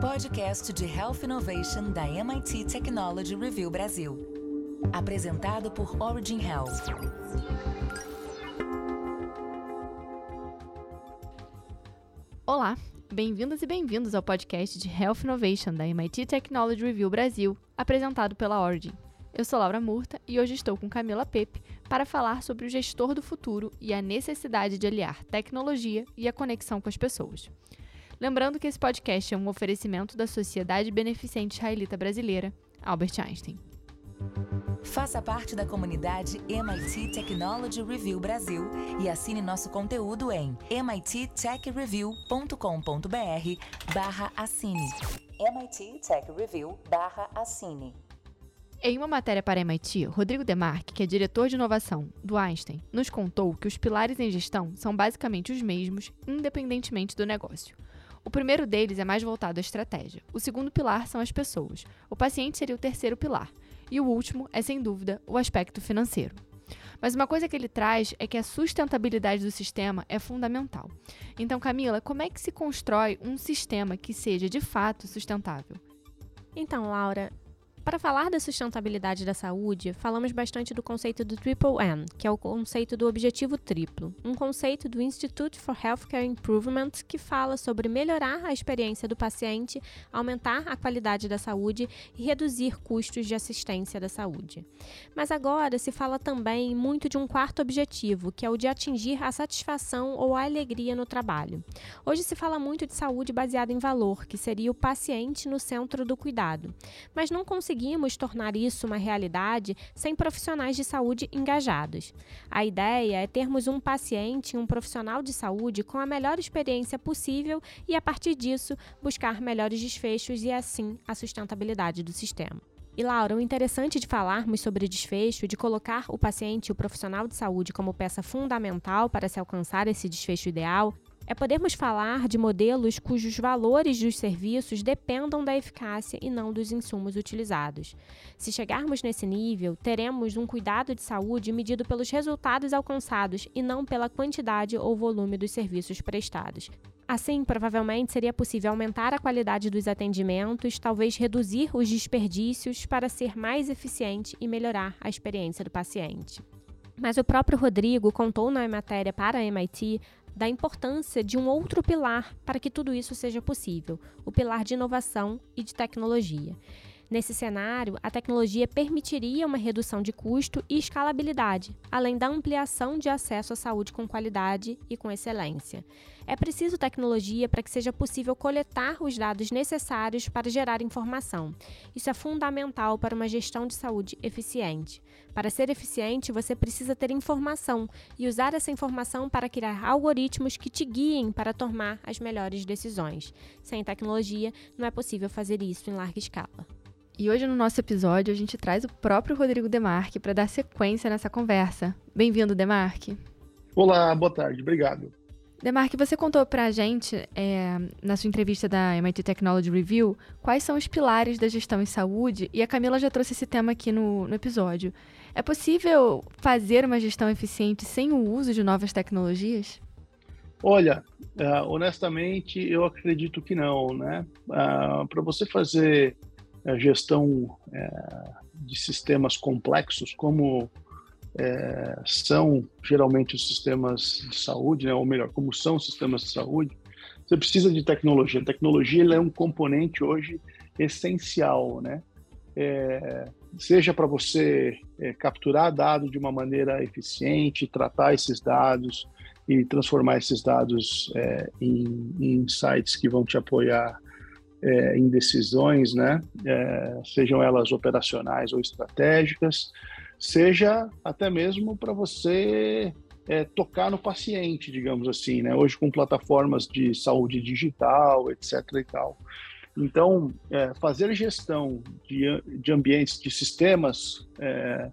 podcast de Health Innovation da MIT Technology Review Brasil. Apresentado por Origin Health. Olá, bem-vindas e bem-vindos ao podcast de Health Innovation da MIT Technology Review Brasil, apresentado pela Origin. Eu sou Laura Murta e hoje estou com Camila Pepe para falar sobre o gestor do futuro e a necessidade de aliar tecnologia e a conexão com as pessoas. Lembrando que esse podcast é um oferecimento da Sociedade Beneficente Israelita Brasileira, Albert Einstein. Faça parte da comunidade MIT Technology Review Brasil e assine nosso conteúdo em mittechreview.com.br barra assine. MIT Tech Review barra assine. Em uma matéria para MIT, Rodrigo Demarque, que é diretor de inovação do Einstein, nos contou que os pilares em gestão são basicamente os mesmos, independentemente do negócio. O primeiro deles é mais voltado à estratégia. O segundo pilar são as pessoas. O paciente seria o terceiro pilar. E o último é, sem dúvida, o aspecto financeiro. Mas uma coisa que ele traz é que a sustentabilidade do sistema é fundamental. Então, Camila, como é que se constrói um sistema que seja de fato sustentável? Então, Laura, para falar da sustentabilidade da saúde, falamos bastante do conceito do Triple M, que é o conceito do objetivo triplo, um conceito do Institute for Healthcare Improvement que fala sobre melhorar a experiência do paciente, aumentar a qualidade da saúde e reduzir custos de assistência da saúde. Mas agora se fala também muito de um quarto objetivo, que é o de atingir a satisfação ou a alegria no trabalho. Hoje se fala muito de saúde baseada em valor, que seria o paciente no centro do cuidado, mas não conseguimos conseguimos tornar isso uma realidade sem profissionais de saúde engajados. A ideia é termos um paciente e um profissional de saúde com a melhor experiência possível e, a partir disso, buscar melhores desfechos e, assim, a sustentabilidade do sistema. E Laura, o interessante de falarmos sobre desfecho, de colocar o paciente e o profissional de saúde como peça fundamental para se alcançar esse desfecho ideal, é podermos falar de modelos cujos valores dos serviços dependam da eficácia e não dos insumos utilizados. Se chegarmos nesse nível, teremos um cuidado de saúde medido pelos resultados alcançados e não pela quantidade ou volume dos serviços prestados. Assim, provavelmente seria possível aumentar a qualidade dos atendimentos, talvez reduzir os desperdícios para ser mais eficiente e melhorar a experiência do paciente. Mas o próprio Rodrigo contou na matéria para a MIT da importância de um outro pilar para que tudo isso seja possível, o pilar de inovação e de tecnologia. Nesse cenário, a tecnologia permitiria uma redução de custo e escalabilidade, além da ampliação de acesso à saúde com qualidade e com excelência. É preciso tecnologia para que seja possível coletar os dados necessários para gerar informação. Isso é fundamental para uma gestão de saúde eficiente. Para ser eficiente, você precisa ter informação e usar essa informação para criar algoritmos que te guiem para tomar as melhores decisões. Sem tecnologia, não é possível fazer isso em larga escala. E hoje no nosso episódio a gente traz o próprio Rodrigo Demarque para dar sequência nessa conversa. Bem-vindo, Demarque. Olá, boa tarde, obrigado. Demarque, você contou para a gente, é, na sua entrevista da MIT Technology Review, quais são os pilares da gestão em saúde, e a Camila já trouxe esse tema aqui no, no episódio. É possível fazer uma gestão eficiente sem o uso de novas tecnologias? Olha, uh, honestamente, eu acredito que não, né? Ah, para você fazer a gestão é, de sistemas complexos, como é, são geralmente os sistemas de saúde, né, ou melhor, como são os sistemas de saúde, você precisa de tecnologia. A tecnologia é um componente hoje essencial, né? É, seja para você é, capturar dados de uma maneira eficiente, tratar esses dados e transformar esses dados é, em, em insights que vão te apoiar é, em decisões, né, é, sejam elas operacionais ou estratégicas, seja até mesmo para você é, tocar no paciente, digamos assim, né, hoje com plataformas de saúde digital, etc. e tal. Então, é, fazer gestão de, de ambientes, de sistemas é,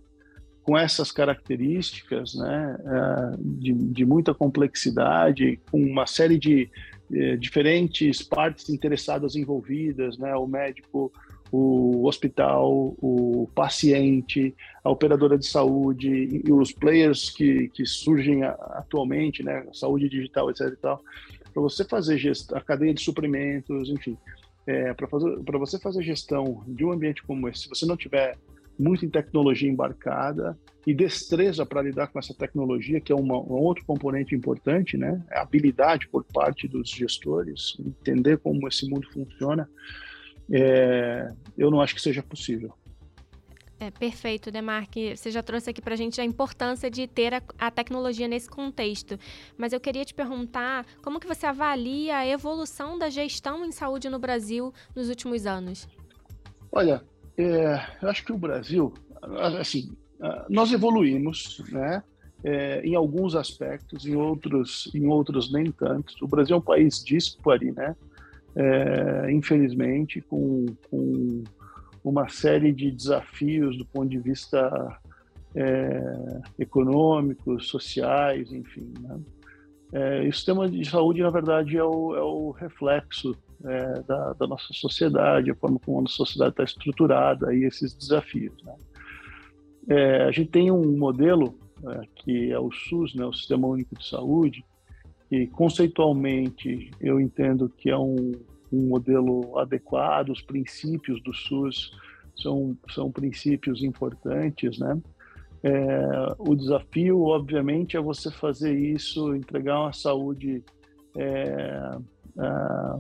com essas características, né, é, de, de muita complexidade, com uma série de eh, diferentes partes interessadas envolvidas, né? O médico, o hospital, o paciente, a operadora de saúde e os players que, que surgem atualmente, né? Saúde digital, etc. Para você fazer a cadeia de suprimentos, enfim. É, para você fazer gestão de um ambiente como esse, se você não tiver muito em tecnologia embarcada e destreza para lidar com essa tecnologia, que é uma, um outro componente importante, né? A habilidade por parte dos gestores, entender como esse mundo funciona, é, eu não acho que seja possível. É, perfeito, Demarque. Você já trouxe aqui para a gente a importância de ter a, a, tecnologia nesse contexto. Mas eu queria te perguntar como que você avalia a evolução da gestão em saúde no Brasil nos últimos anos? Olha, é, eu acho que o Brasil, assim, nós evoluímos, né? É, em alguns aspectos, em outros, em outros nem tanto. O Brasil é um país dispare, né? É, infelizmente, com, com uma série de desafios do ponto de vista é, econômicos, sociais, enfim. Né? É, o sistema de saúde, na verdade, é o, é o reflexo é, da, da, nossa sociedade, a forma como a nossa sociedade está estruturada e esses desafios. Né? É, a gente tem um modelo é, que é o SUS, né, o Sistema Único de Saúde, que conceitualmente eu entendo que é um, um modelo adequado, os princípios do SUS são, são princípios importantes, né? É, o desafio, obviamente, é você fazer isso, entregar uma saúde é, é,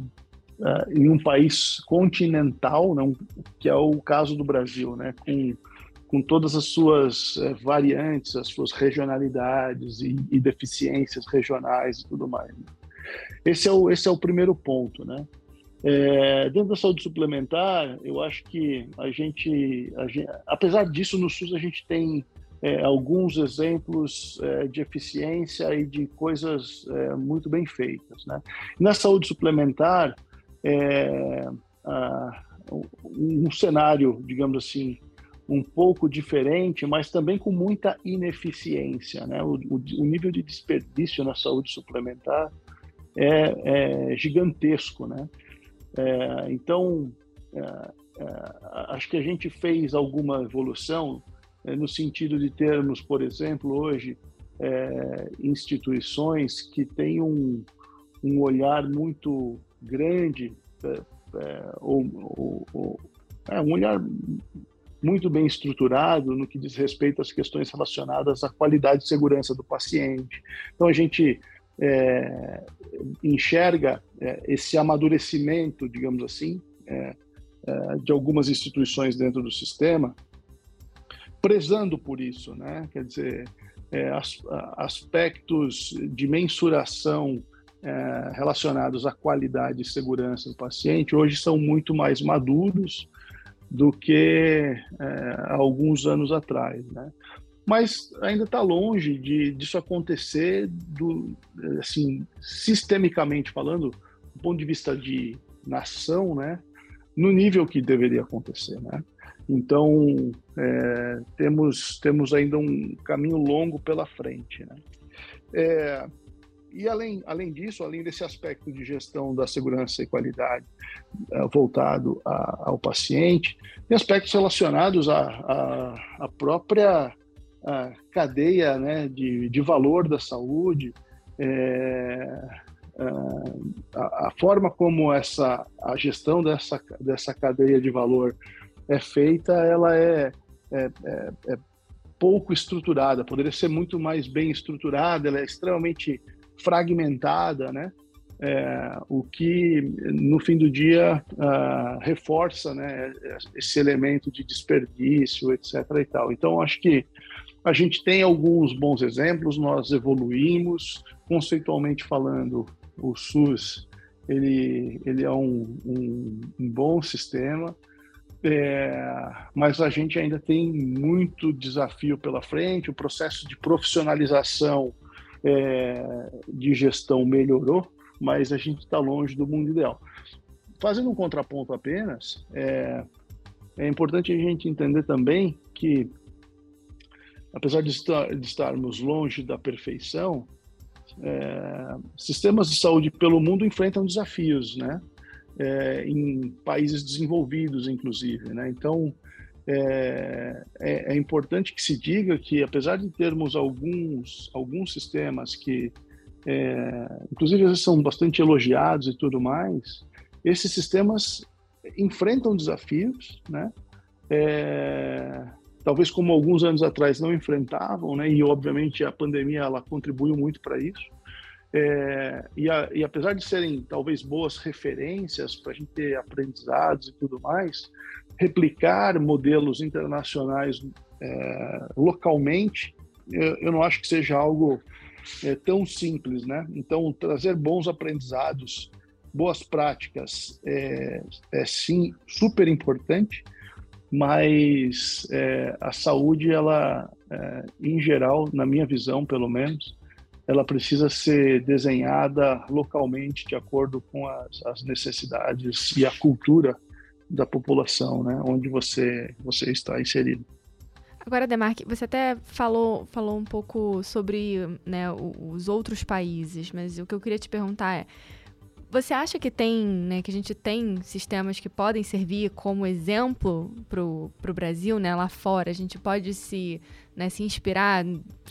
é em um país continental, não, que é o caso do Brasil, né? Com, com todas as suas é, variantes, as suas regionalidades e, e, deficiências regionais e tudo mais. Né? Esse é o, esse é o primeiro ponto, né? É, dentro da saúde suplementar, eu acho que a gente, a gente apesar disso, no SUS a gente tem é, alguns exemplos é, de eficiência e de coisas é, muito bem feitas. Né? Na saúde suplementar, é, a, um cenário, digamos assim, um pouco diferente, mas também com muita ineficiência. Né? O, o, o nível de desperdício na saúde suplementar é, é gigantesco. Né? É, então, é, é, acho que a gente fez alguma evolução é, no sentido de termos, por exemplo, hoje, instituições que têm um, um olhar muito grande, ou, ou, ou um olhar muito bem estruturado no que diz respeito às questões relacionadas à qualidade e segurança do paciente. Então, a gente é, enxerga é, esse amadurecimento, digamos assim, é, é, de algumas instituições dentro do sistema, prezando por isso, né? Quer dizer, é, as, aspectos de mensuração é, relacionados à qualidade e segurança do paciente hoje são muito mais maduros do que há alguns anos atrás, né? mas ainda está longe de disso acontecer do assim sistemicamente falando do ponto de vista de nação né? No nível que deveria acontecer né? Então é, temos temos ainda um caminho longo pela frente né? É, e além, além disso, além desse aspecto de gestão da segurança e qualidade uh, voltado a, ao paciente, tem aspectos relacionados à, à própria a cadeia né, de, de valor da saúde, é, a, a, forma como essa a gestão dessa, dessa cadeia de valor é feita, ela é, é, é, é pouco estruturada, poderia ser muito mais bem estruturada, ela é extremamente fragmentada, né? É, o que no fim do dia uh, reforça né, esse elemento de desperdício, etc. E tal. Então, acho que a gente tem alguns bons exemplos, nós evoluímos, conceitualmente falando, o SUS ele, ele é um, um, um bom sistema, é, mas a gente ainda tem muito desafio pela frente, o processo de profissionalização é, de gestão melhorou, mas a gente está longe do mundo ideal. Fazendo um contraponto apenas, é, é importante a gente entender também que apesar de, estar, de estarmos longe da perfeição, é, sistemas de saúde pelo mundo enfrentam desafios, né? É, em países desenvolvidos, inclusive, né? Então, é, é, é, importante que se diga que, apesar de termos alguns, alguns sistemas que, é, inclusive, são bastante elogiados e tudo mais, esses sistemas enfrentam desafios, né? É, talvez como alguns anos atrás não enfrentavam, né? E obviamente a pandemia ela contribuiu muito para isso. É, e, a, e, apesar de serem talvez boas referências para a gente ter aprendizados e tudo mais, replicar modelos internacionais é, localmente, eu, eu, não acho que seja algo é, tão simples, né? Então, trazer bons aprendizados, boas práticas, é, é sim super importante, mas é, a saúde, ela, é, em geral, na minha visão, pelo menos, ela precisa ser desenhada localmente de acordo com as, as necessidades e a cultura da população, né, onde você você está inserido. Agora, Demarque, você até falou, falou um pouco sobre né, os outros países, mas o que eu queria te perguntar é: você acha que tem, né, que a gente tem sistemas que podem servir como exemplo para o Brasil, né, lá fora? A gente pode se, né, se inspirar,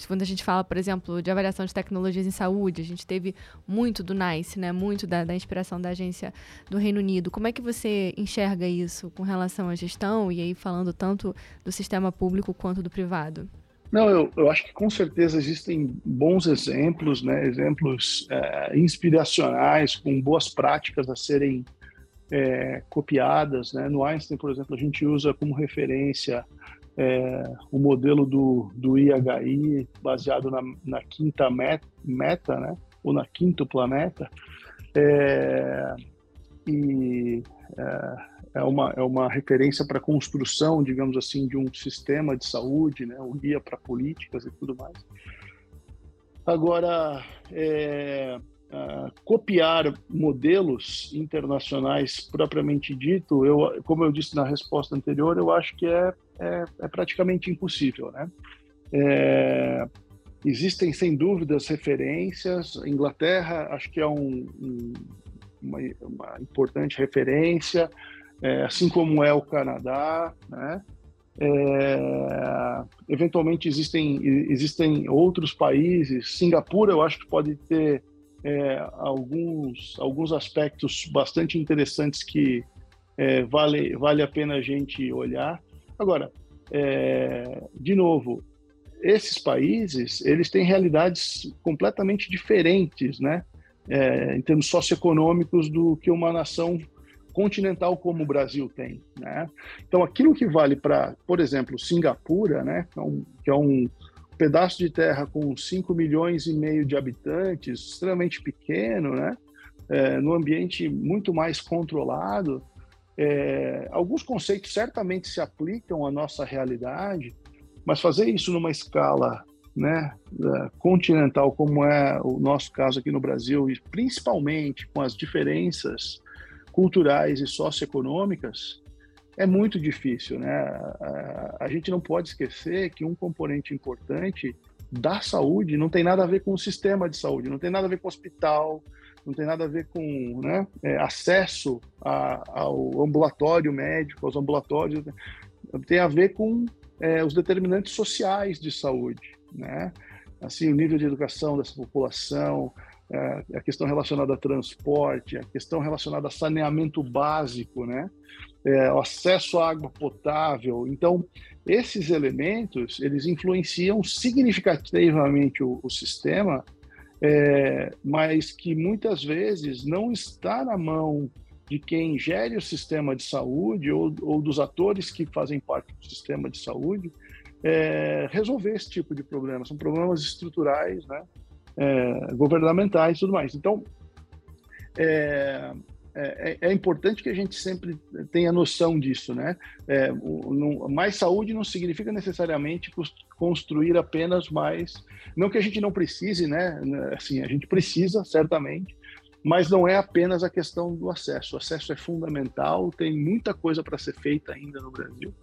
quando a gente fala, por exemplo, de avaliação de tecnologias em saúde, a gente teve muito do NICE, né, muito da, da inspiração da agência do Reino Unido. Como é que você enxerga isso com relação à gestão e aí falando tanto do sistema público quanto do privado? Não, eu, eu acho que com certeza existem bons exemplos, né? exemplos é, inspiracionais, com boas práticas a serem é, copiadas. Né? No Einstein, por exemplo, a gente usa como referência é, o modelo do, do IHI, baseado na, na quinta meta, meta, né? ou na quinto planeta. É, e é, é uma, é uma referência para a construção, digamos assim, de um sistema de saúde, né, um guia para políticas e tudo mais. Agora, é, é, copiar modelos internacionais propriamente dito, eu, como eu disse na resposta anterior, eu acho que é, é, é praticamente impossível, né? É, existem sem dúvidas referências. Inglaterra, acho que é um, um, uma, uma importante referência é, assim como é o Canadá, né? É, eventualmente existem existem outros países. Singapura, eu acho que pode ter é, alguns alguns aspectos bastante interessantes que é, vale vale a pena a gente olhar. Agora, é, de novo, esses países eles têm realidades completamente diferentes, né? É, em termos socioeconômicos do que uma nação continental como o Brasil tem. Né? Então, aquilo que vale para, por exemplo, Singapura, né, que é, um, que é um pedaço de terra com 5 milhões e meio de habitantes, extremamente pequeno, né, é, no ambiente muito mais controlado, é, alguns conceitos certamente se aplicam à nossa realidade, mas fazer isso numa escala né, é, continental, como é o nosso caso aqui no Brasil, e principalmente com as diferenças culturais e socioeconômicas, é muito difícil, né? A, a, gente não pode esquecer que um componente importante da saúde não tem nada a ver com o sistema de saúde, não tem nada a ver com o hospital, não tem nada a ver com né, é, acesso a, ao ambulatório médico, aos ambulatórios, tem a ver com é, os determinantes sociais de saúde, né? Assim, o nível de educação dessa população, é, a questão relacionada a transporte, a questão relacionada a saneamento básico, né? É, o acesso à água potável. Então, esses elementos, eles influenciam significativamente o, o sistema, é, mas que muitas vezes não está na mão de quem gere o sistema de saúde ou, ou dos atores que fazem parte do sistema de saúde é, resolver esse tipo de problema. São problemas estruturais, né? é, governamentais e tudo mais. Então, é, é, é, importante que a gente sempre tenha noção disso, né? É, o, mais saúde não significa necessariamente construir apenas mais, não que a gente não precise, né? Assim, a gente precisa certamente, mas não é apenas a questão do acesso. O acesso é fundamental, tem muita coisa para ser feita ainda no Brasil,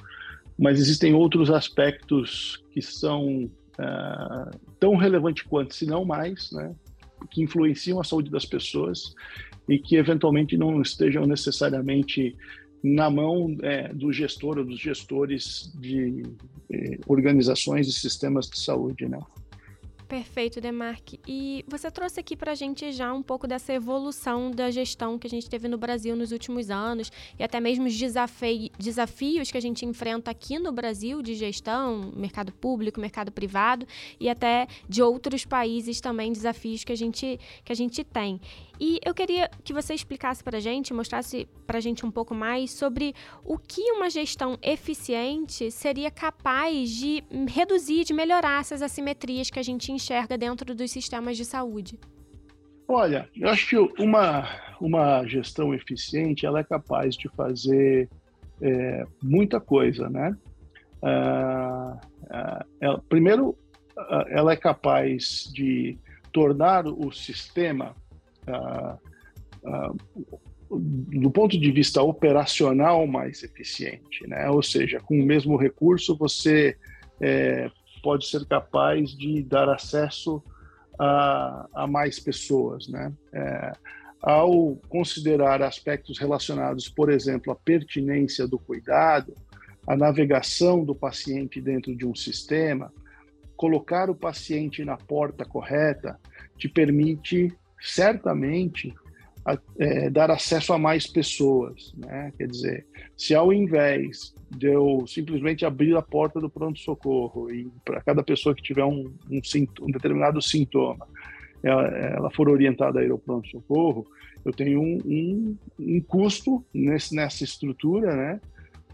mas existem outros aspectos que são uh, tão relevante quanto, se não mais, né, que influenciam a saúde das pessoas e que eventualmente não estejam necessariamente na mão é, do gestor ou dos gestores de eh, organizações e sistemas de saúde, né? Perfeito, Demarque. E você trouxe aqui para a gente já um pouco dessa evolução da gestão que a gente teve no Brasil nos últimos anos e até mesmo os desafi desafios que a gente enfrenta aqui no Brasil de gestão, mercado público, mercado privado e até de outros países também desafios que a gente, que a gente tem. E eu queria que você explicasse para gente, mostrasse para gente um pouco mais sobre o que uma gestão eficiente seria capaz de reduzir, de melhorar essas assimetrias que a gente enxerga dentro dos sistemas de saúde. Olha, eu acho que uma, uma gestão eficiente ela é capaz de fazer é, muita coisa, né? Uh, uh, ela, primeiro, uh, ela é capaz de tornar o sistema ah, ah, do ponto de vista operacional mais eficiente, né? Ou seja, com o mesmo recurso você é, pode ser capaz de dar acesso a, a mais pessoas, né? É, ao considerar aspectos relacionados, por exemplo, à pertinência do cuidado, a navegação do paciente dentro de um sistema, colocar o paciente na porta correta te permite certamente é, dar acesso a mais pessoas, né? Quer dizer, se ao invés de eu simplesmente abrir a porta do pronto-socorro e para cada pessoa que tiver um, um, um determinado sintoma, ela, ela, for orientada a ir ao pronto-socorro, eu tenho um, um, um custo nesse, nessa estrutura, né?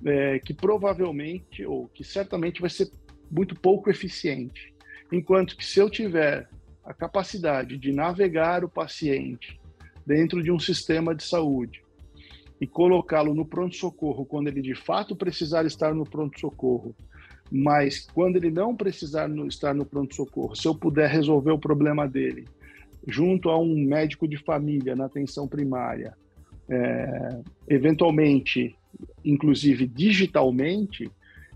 É, que provavelmente, ou que certamente vai ser muito pouco eficiente. Enquanto que se eu tiver a capacidade de navegar o paciente dentro de um sistema de saúde e colocá-lo no pronto-socorro quando ele de fato precisar estar no pronto-socorro, mas quando ele não precisar no, estar no pronto-socorro, se eu puder resolver o problema dele junto a um médico de família na atenção primária, é, eventualmente, inclusive digitalmente,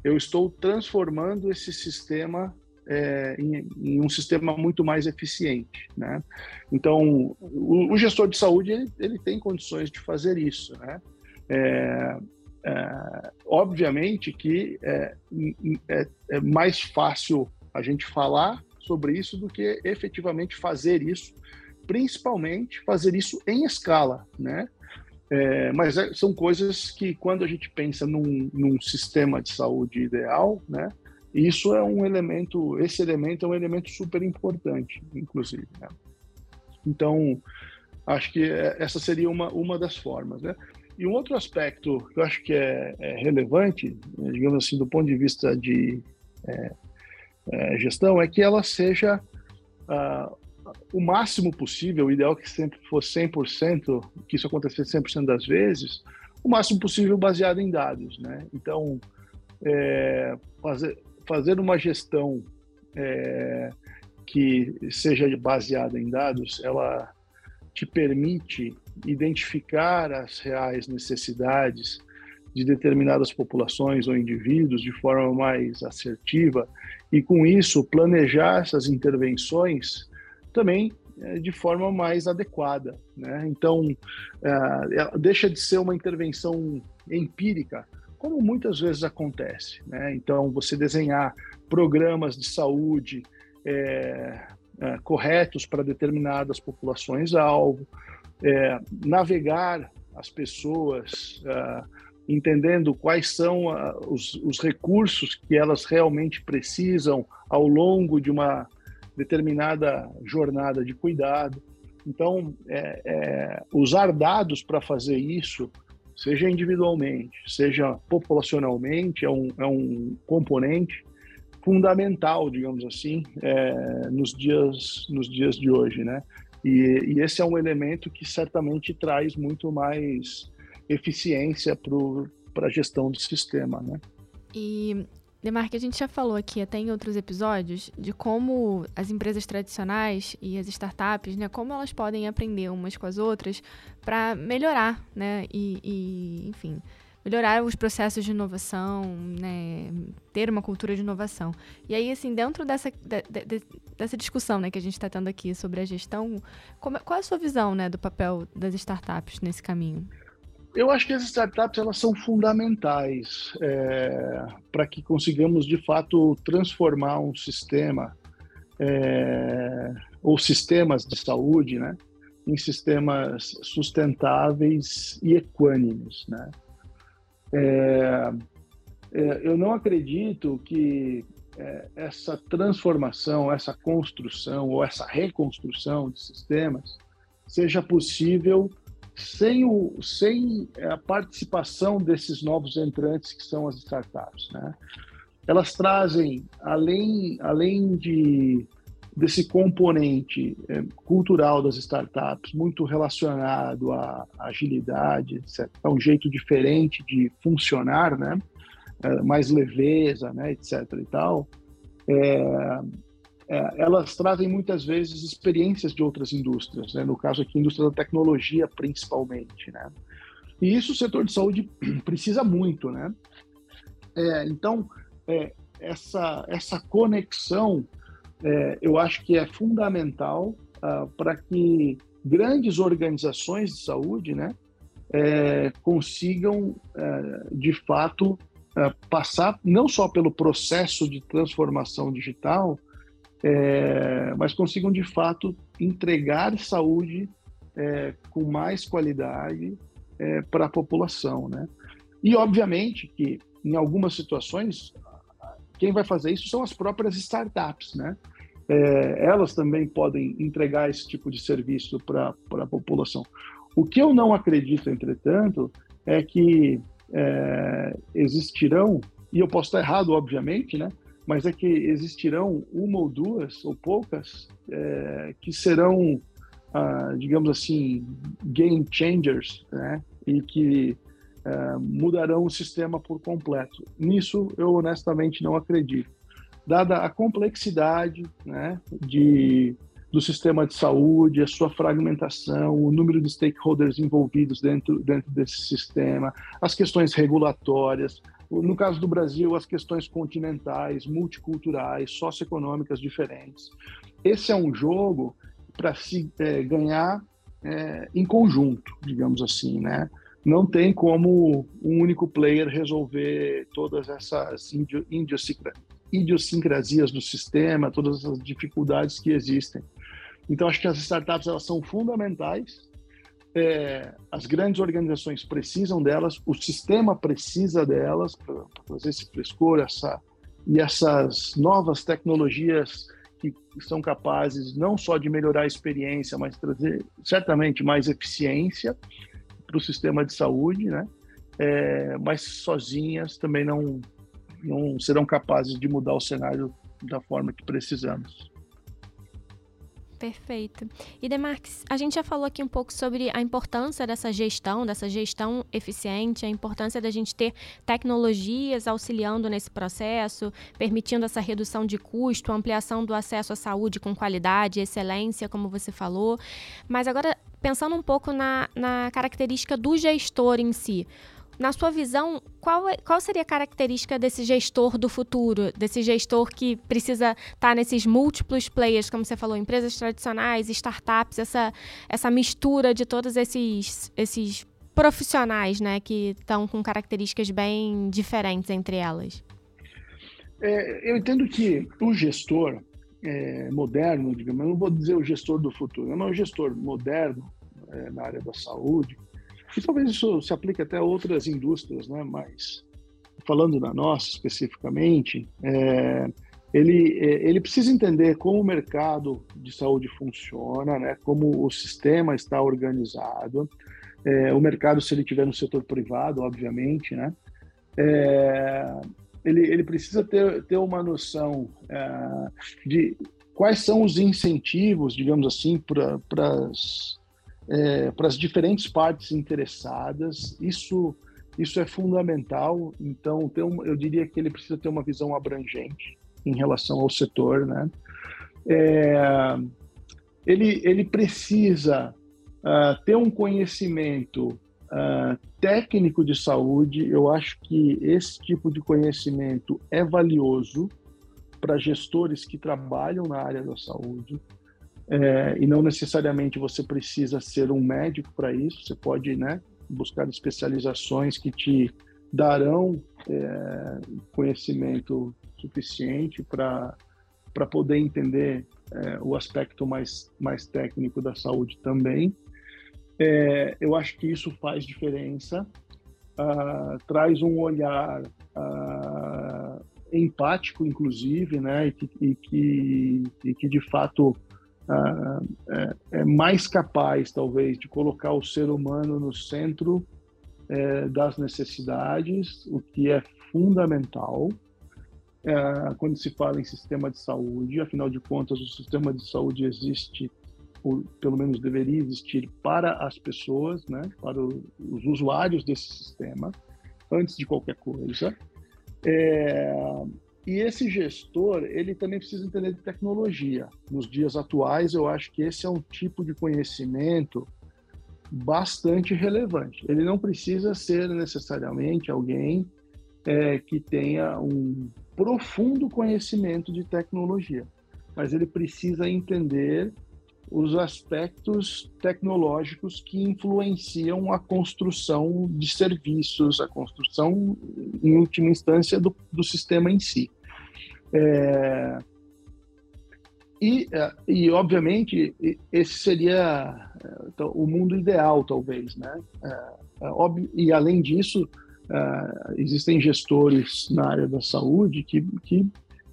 eu estou transformando esse sistema é, em, em, um sistema muito mais eficiente, né? Então, o, o gestor de saúde ele, ele, tem condições de fazer isso, né? É, é, obviamente que é, é, é, mais fácil a gente falar sobre isso do que efetivamente fazer isso, principalmente fazer isso em escala, né? É, mas é, são coisas que, quando a gente pensa num, num sistema de saúde ideal, né, isso é um elemento, esse elemento é um elemento super importante, inclusive. Né? Então, acho que é, essa seria uma, uma das formas. Né? E um outro aspecto que eu acho que é, é relevante, né, digamos assim, do ponto de vista de é, é, gestão, é que ela seja uh, o máximo possível, o ideal que sempre fosse 100%, que isso acontecesse 100% das vezes, o máximo possível baseado em dados. Né? Então, é, fazer, fazer uma gestão é, que seja baseada em dados, ela te permite identificar as reais necessidades de determinadas populações ou indivíduos de forma mais assertiva e, com isso, planejar essas intervenções também é, de forma mais adequada. Né? Então, é, deixa de ser uma intervenção empírica como muitas vezes acontece. Né? Então, você desenhar programas de saúde é, é, corretos para determinadas populações-alvo, é, navegar as pessoas é, entendendo quais são os, os recursos que elas realmente precisam ao longo de uma determinada jornada de cuidado. Então, é, é, usar dados para fazer isso seja individualmente, seja populacionalmente, é um, é um componente fundamental, digamos assim, é, nos, dias, nos dias de hoje, né? E, e, esse é um elemento que certamente traz muito mais eficiência para a gestão do sistema, né? E Demarque, a gente já falou aqui até em outros episódios de como as empresas tradicionais e as startups, né, como elas podem aprender umas com as outras para melhorar, né, e, e, enfim, melhorar os processos de inovação, né, ter uma cultura de inovação. E aí, assim, dentro dessa, de, de, dessa discussão, né, que a gente está tendo aqui sobre a gestão, como, qual é a sua visão, né, do papel das startups nesse caminho? Eu acho que as startups elas são fundamentais é, para que consigamos de fato transformar um sistema é, ou sistemas de saúde, né, em sistemas sustentáveis e equânimes, né. É, é, eu não acredito que é, essa transformação, essa construção ou essa reconstrução de sistemas seja possível sem, o, sem a participação desses novos entrantes que são as startups. Né? Elas trazem, além, além de, desse componente é, cultural das startups, muito relacionado à agilidade, etc., é um jeito diferente de funcionar, né? É, mais leveza, né, etc. e tal, é, é, elas trazem muitas vezes experiências de outras indústrias, né? no caso aqui, indústria da tecnologia principalmente. Né? E isso o setor de saúde precisa muito. Né? É, então, é, essa, essa conexão é, eu acho que é fundamental uh, para que grandes organizações de saúde né, é, consigam, é, de fato, passar não só pelo processo de transformação digital, é, mas consigam de fato entregar saúde é, com mais qualidade é, para a população, né? E obviamente que em algumas situações quem vai fazer isso são as próprias startups, né? É, elas também podem entregar esse tipo de serviço para a população. O que eu não acredito, entretanto, é que é, existirão, e eu posso estar errado, obviamente, né? Mas é que existirão uma ou duas ou poucas é, que serão, ah, digamos assim, game changers, né? E que é, mudarão o sistema por completo. Nisso eu honestamente não acredito. Dada a complexidade né, de, do sistema de saúde, a sua fragmentação, o número de stakeholders envolvidos dentro, dentro desse sistema, as questões regulatórias, no caso do Brasil, as questões continentais, multiculturais, socioeconômicas diferentes. Esse é um jogo para se é, ganhar é, em conjunto, digamos assim, né? Não tem como um único player resolver todas essas idiosincrasias do sistema, todas essas dificuldades que existem. Então, acho que as startups elas são fundamentais é, as grandes organizações precisam delas, o sistema precisa delas para fazer esse frescor, essa, e essas novas tecnologias que são capazes não só de melhorar a experiência, mas trazer certamente mais eficiência para o sistema de saúde, né? É, mas sozinhas também não, não serão capazes de mudar o cenário da forma que precisamos. Perfeito. E Demarques, a gente já falou aqui um pouco sobre a importância dessa gestão, dessa gestão eficiente, a importância da gente ter tecnologias auxiliando nesse processo, permitindo essa redução de custo, ampliação do acesso à saúde com qualidade, excelência, como você falou. Mas agora, pensando um pouco na, na característica do gestor em si, na sua visão, qual, é, qual seria a característica desse gestor do futuro, desse gestor que precisa estar tá nesses múltiplos players, como você falou, empresas tradicionais, startups, essa, essa mistura de todos esses, esses profissionais, né, que estão com características bem diferentes entre elas? É, eu entendo que o gestor é, moderno, digamos, eu não vou dizer o gestor do futuro, mas o gestor moderno é, na área da saúde, e talvez isso se aplique até a outras indústrias, né? Mas falando na nossa especificamente, é, ele, é, ele precisa entender como o mercado de saúde funciona, né? Como o sistema está organizado, é, o mercado se ele tiver no setor privado, obviamente, né? É, ele, ele precisa ter, ter uma noção é, de quais são os incentivos, digamos assim, para as é, para as diferentes partes interessadas. Isso, isso é fundamental. Então, um, eu diria que ele precisa ter uma visão abrangente em relação ao setor, né? É, ele, ele precisa uh, ter um conhecimento uh, técnico de saúde. Eu acho que esse tipo de conhecimento é valioso para gestores que trabalham na área da saúde. É, e não necessariamente você precisa ser um médico para isso, você pode né, buscar especializações que te darão é, conhecimento suficiente para poder entender é, o aspecto mais, mais técnico da saúde também. É, eu acho que isso faz diferença, uh, traz um olhar uh, empático, inclusive, né, e que, e que, e que de fato uh, é, é, mais capaz, talvez, de colocar o ser humano no centro é, das necessidades, o que é fundamental é, quando se fala em sistema de saúde. Afinal de contas, o sistema de saúde existe, ou pelo menos deveria existir, para as pessoas, né, para os usuários desse sistema, antes de qualquer coisa. É, e esse gestor, ele também precisa entender de tecnologia. Nos dias atuais, eu acho que esse é um tipo de conhecimento bastante relevante. Ele não precisa ser necessariamente alguém é, que tenha um profundo conhecimento de tecnologia, mas ele precisa entender os aspectos tecnológicos que influenciam a construção de serviços, a construção, em última instância, do, do sistema em si. É, e, é, e, obviamente, esse seria é, o mundo ideal, talvez, né? É, e, além disso, existem gestores na área da saúde que, que,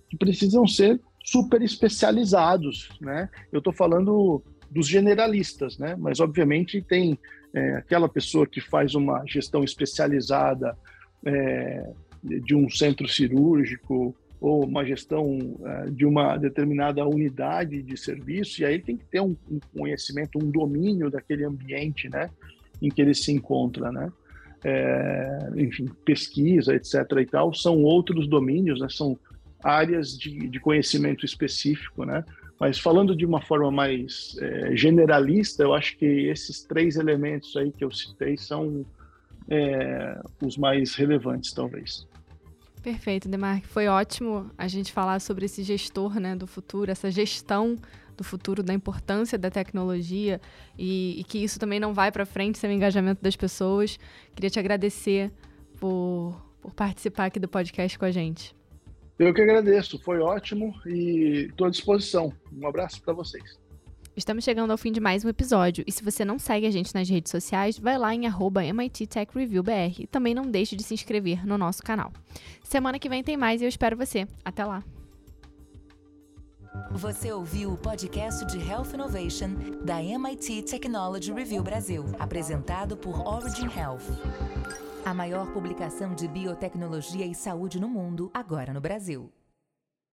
que precisam ser super especializados, né? Eu estou falando dos generalistas, né? Mas obviamente tem é, aquela pessoa que faz uma gestão especializada é, de um centro cirúrgico ou uma gestão é, de uma determinada unidade de serviço e aí tem que ter um, um, conhecimento, um domínio daquele ambiente, né? Em que ele se encontra, né? É, enfim, pesquisa, etc. e tal, são outros domínios, né? São áreas de, de conhecimento específico, né? Mas falando de uma forma mais é, generalista, eu acho que esses três elementos aí que eu citei são é, os mais relevantes, talvez. Perfeito, Demarque. Foi ótimo a gente falar sobre esse gestor né, do futuro, essa gestão do futuro, da importância da tecnologia e, e que isso também não vai para frente sem o engajamento das pessoas. Queria te agradecer por, por participar aqui do podcast com a gente. Eu que agradeço, foi ótimo e estou à disposição. Um abraço para vocês. Estamos chegando ao fim de mais um episódio e se você não segue a gente nas redes sociais, vai lá em arroba MIT Tech Review BR e também não deixe de se inscrever no nosso canal. Semana que vem tem mais e eu espero você. Até lá! Você ouviu o podcast de Health Innovation da MIT Technology Review Brasil, apresentado por Origin Health. A maior publicação de biotecnologia e saúde no mundo, agora no Brasil.